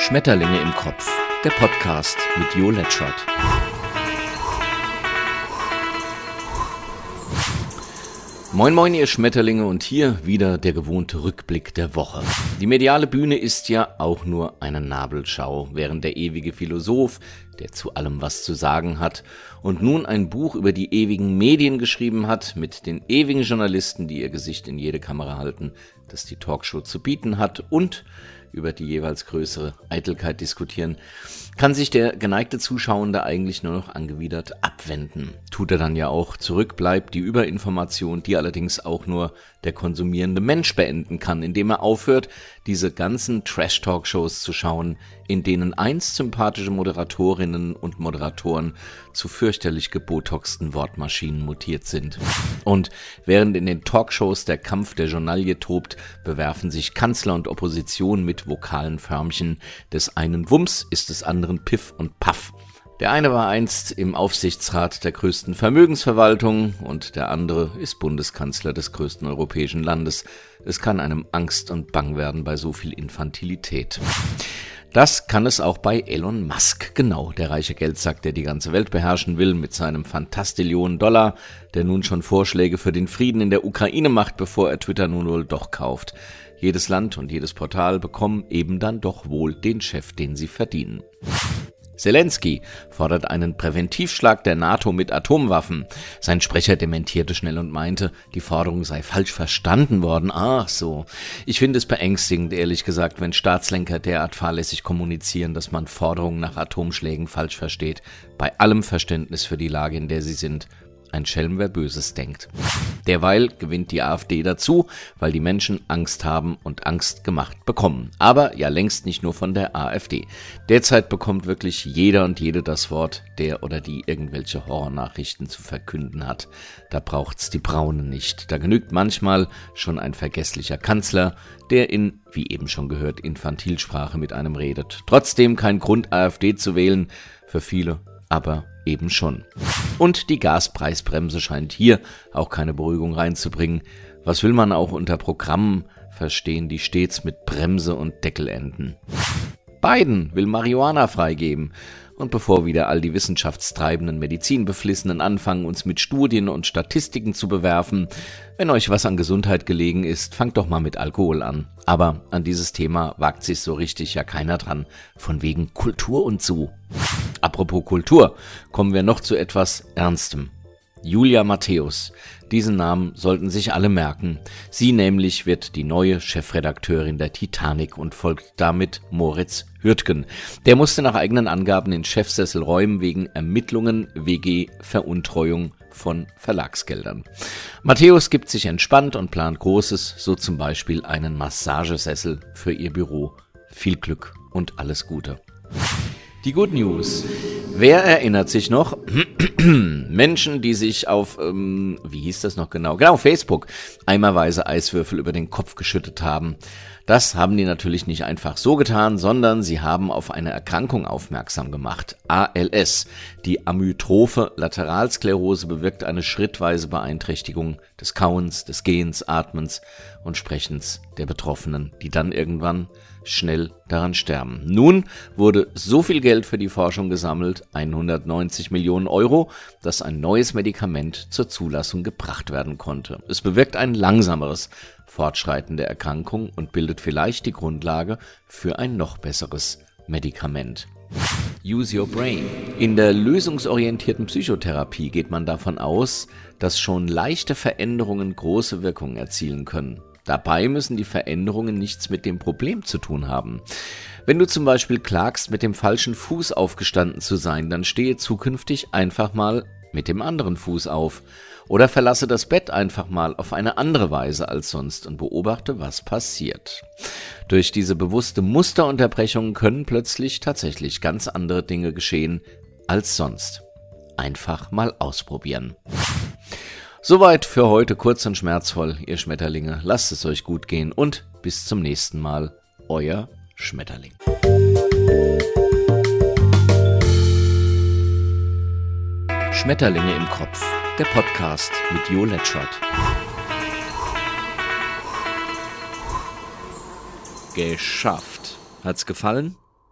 Schmetterlinge im Kopf, der Podcast mit Jo Letschert. Moin moin ihr Schmetterlinge und hier wieder der gewohnte Rückblick der Woche. Die mediale Bühne ist ja auch nur eine Nabelschau, während der ewige Philosoph, der zu allem was zu sagen hat und nun ein Buch über die ewigen Medien geschrieben hat, mit den ewigen Journalisten, die ihr Gesicht in jede Kamera halten, das die Talkshow zu bieten hat und über die jeweils größere Eitelkeit diskutieren, kann sich der geneigte Zuschauende eigentlich nur noch angewidert abwenden. Tut er dann ja auch zurück, bleibt die Überinformation, die allerdings auch nur der konsumierende Mensch beenden kann, indem er aufhört, diese ganzen Trash-Talk-Shows zu schauen, in denen einst sympathische Moderatorinnen und Moderatoren zu fürchterlich gebotoxten Wortmaschinen mutiert sind. Und während in den Talkshows der Kampf der Journalie tobt, bewerfen sich Kanzler und Opposition mit vokalen Förmchen. Des einen Wumms ist des anderen Piff und Paff. Der eine war einst im Aufsichtsrat der größten Vermögensverwaltung und der andere ist Bundeskanzler des größten europäischen Landes. Es kann einem Angst und Bang werden bei so viel Infantilität. Das kann es auch bei Elon Musk. Genau, der reiche Geldsack, der die ganze Welt beherrschen will mit seinem Fantastillionen Dollar, der nun schon Vorschläge für den Frieden in der Ukraine macht, bevor er Twitter nun wohl doch kauft. Jedes Land und jedes Portal bekommen eben dann doch wohl den Chef, den sie verdienen. Zelensky fordert einen Präventivschlag der NATO mit Atomwaffen. Sein Sprecher dementierte schnell und meinte, die Forderung sei falsch verstanden worden. Ach so. Ich finde es beängstigend, ehrlich gesagt, wenn Staatslenker derart fahrlässig kommunizieren, dass man Forderungen nach Atomschlägen falsch versteht. Bei allem Verständnis für die Lage, in der sie sind. Ein Schelm, wer Böses denkt. Derweil gewinnt die AfD dazu, weil die Menschen Angst haben und Angst gemacht bekommen. Aber ja längst nicht nur von der AfD. Derzeit bekommt wirklich jeder und jede das Wort, der oder die irgendwelche Horrornachrichten zu verkünden hat. Da braucht's die Braunen nicht. Da genügt manchmal schon ein vergesslicher Kanzler, der in, wie eben schon gehört, Infantilsprache mit einem redet. Trotzdem kein Grund, AfD zu wählen. Für viele aber eben schon. Und die Gaspreisbremse scheint hier auch keine Beruhigung reinzubringen. Was will man auch unter Programmen verstehen, die stets mit Bremse und Deckel enden? Biden will Marihuana freigeben. Und bevor wieder all die wissenschaftstreibenden Medizinbeflissenen anfangen, uns mit Studien und Statistiken zu bewerfen, wenn euch was an Gesundheit gelegen ist, fangt doch mal mit Alkohol an. Aber an dieses Thema wagt sich so richtig ja keiner dran. Von wegen Kultur und so. Apropos Kultur, kommen wir noch zu etwas Ernstem. Julia Matthäus. Diesen Namen sollten sich alle merken. Sie nämlich wird die neue Chefredakteurin der Titanic und folgt damit Moritz Hürtgen. Der musste nach eigenen Angaben den Chefsessel räumen wegen Ermittlungen WG Veruntreuung von Verlagsgeldern. Matthäus gibt sich entspannt und plant Großes, so zum Beispiel einen Massagesessel für ihr Büro. Viel Glück und alles Gute. Die Good News. Wer erinnert sich noch? Menschen, die sich auf, ähm, wie hieß das noch genau? Genau, Facebook eimerweise Eiswürfel über den Kopf geschüttet haben. Das haben die natürlich nicht einfach so getan, sondern sie haben auf eine Erkrankung aufmerksam gemacht. ALS. Die amyotrophe Lateralsklerose bewirkt eine schrittweise Beeinträchtigung des Kauens, des Gehens, Atmens und Sprechens der Betroffenen, die dann irgendwann schnell daran sterben. Nun wurde so viel Geld für die Forschung gesammelt, 190 Millionen Euro, dass ein neues Medikament zur Zulassung gebracht werden konnte. Es bewirkt ein langsameres Fortschreiten der Erkrankung und bildet vielleicht die Grundlage für ein noch besseres Medikament. Use Your Brain. In der lösungsorientierten Psychotherapie geht man davon aus, dass schon leichte Veränderungen große Wirkungen erzielen können. Dabei müssen die Veränderungen nichts mit dem Problem zu tun haben. Wenn du zum Beispiel klagst, mit dem falschen Fuß aufgestanden zu sein, dann stehe zukünftig einfach mal mit dem anderen Fuß auf. Oder verlasse das Bett einfach mal auf eine andere Weise als sonst und beobachte, was passiert. Durch diese bewusste Musterunterbrechung können plötzlich tatsächlich ganz andere Dinge geschehen als sonst. Einfach mal ausprobieren. Soweit für heute kurz und schmerzvoll, ihr Schmetterlinge. Lasst es euch gut gehen und bis zum nächsten Mal. Euer Schmetterling. Schmetterlinge im Kopf, der Podcast mit Jo Letschert. Geschafft. Hat's gefallen?